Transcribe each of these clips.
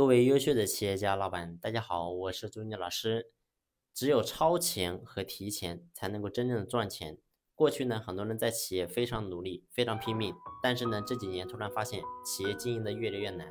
各位优秀的企业家老板，大家好，我是朱妮老师。只有超前和提前，才能够真正的赚钱。过去呢，很多人在企业非常努力，非常拼命，但是呢，这几年突然发现企业经营的越来越难，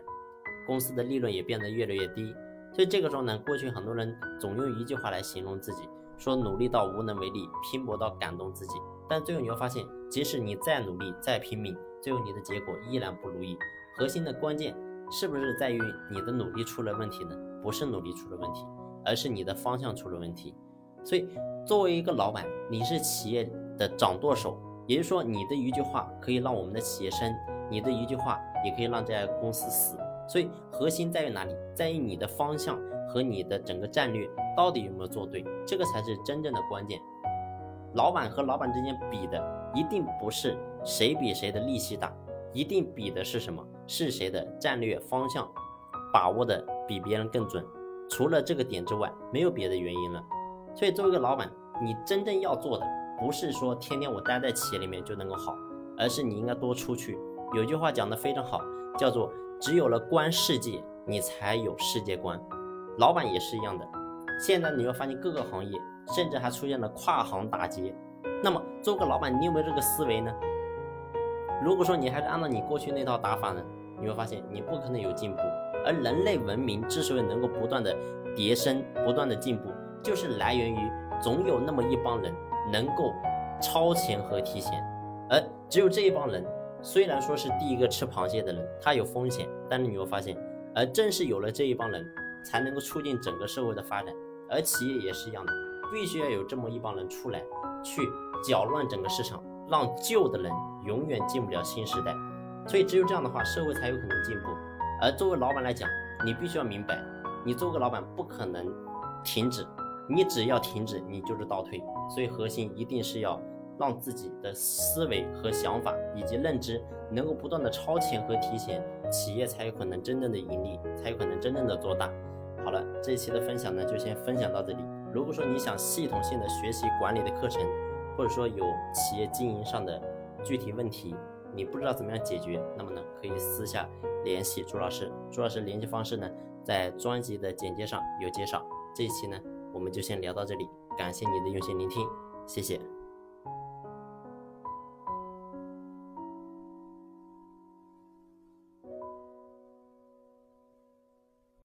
公司的利润也变得越来越低。所以这个时候呢，过去很多人总用一句话来形容自己，说努力到无能为力，拼搏到感动自己。但最后你会发现，即使你再努力、再拼命，最后你的结果依然不如意。核心的关键是不是在于你的努力出了问题呢？不是努力出了问题，而是你的方向出了问题。所以，作为一个老板，你是企业的掌舵手，也就是说，你的一句话可以让我们的企业生，你的一句话也可以让这家公司死。所以，核心在于哪里？在于你的方向和你的整个战略到底有没有做对，这个才是真正的关键。老板和老板之间比的，一定不是谁比谁的力气大，一定比的是什么？是谁的战略方向把握的比别人更准？除了这个点之外，没有别的原因了。所以，作为一个老板，你真正要做的，不是说天天我待在企业里面就能够好，而是你应该多出去。有句话讲得非常好，叫做“只有了观世界，你才有世界观”。老板也是一样的。现在你会发现各个行业。甚至还出现了跨行打劫。那么，做个老板，你有没有这个思维呢？如果说你还是按照你过去那套打法呢，你会发现你不可能有进步。而人类文明之所以能够不断的迭升、不断的进步，就是来源于总有那么一帮人能够超前和提前。而只有这一帮人，虽然说是第一个吃螃蟹的人，他有风险，但是你会发现，而正是有了这一帮人，才能够促进整个社会的发展。而企业也是一样的。必须要有这么一帮人出来，去搅乱整个市场，让旧的人永远进不了新时代。所以只有这样的话，社会才有可能进步。而作为老板来讲，你必须要明白，你做个老板不可能停止，你只要停止，你就是倒退。所以核心一定是要让自己的思维和想法以及认知能够不断的超前和提前，企业才有可能真正的盈利，才有可能真正的做大。好了，这一期的分享呢，就先分享到这里。如果说你想系统性的学习管理的课程，或者说有企业经营上的具体问题，你不知道怎么样解决，那么呢，可以私下联系朱老师。朱老师联系方式呢，在专辑的简介上有介绍。这一期呢，我们就先聊到这里，感谢你的用心聆听，谢谢。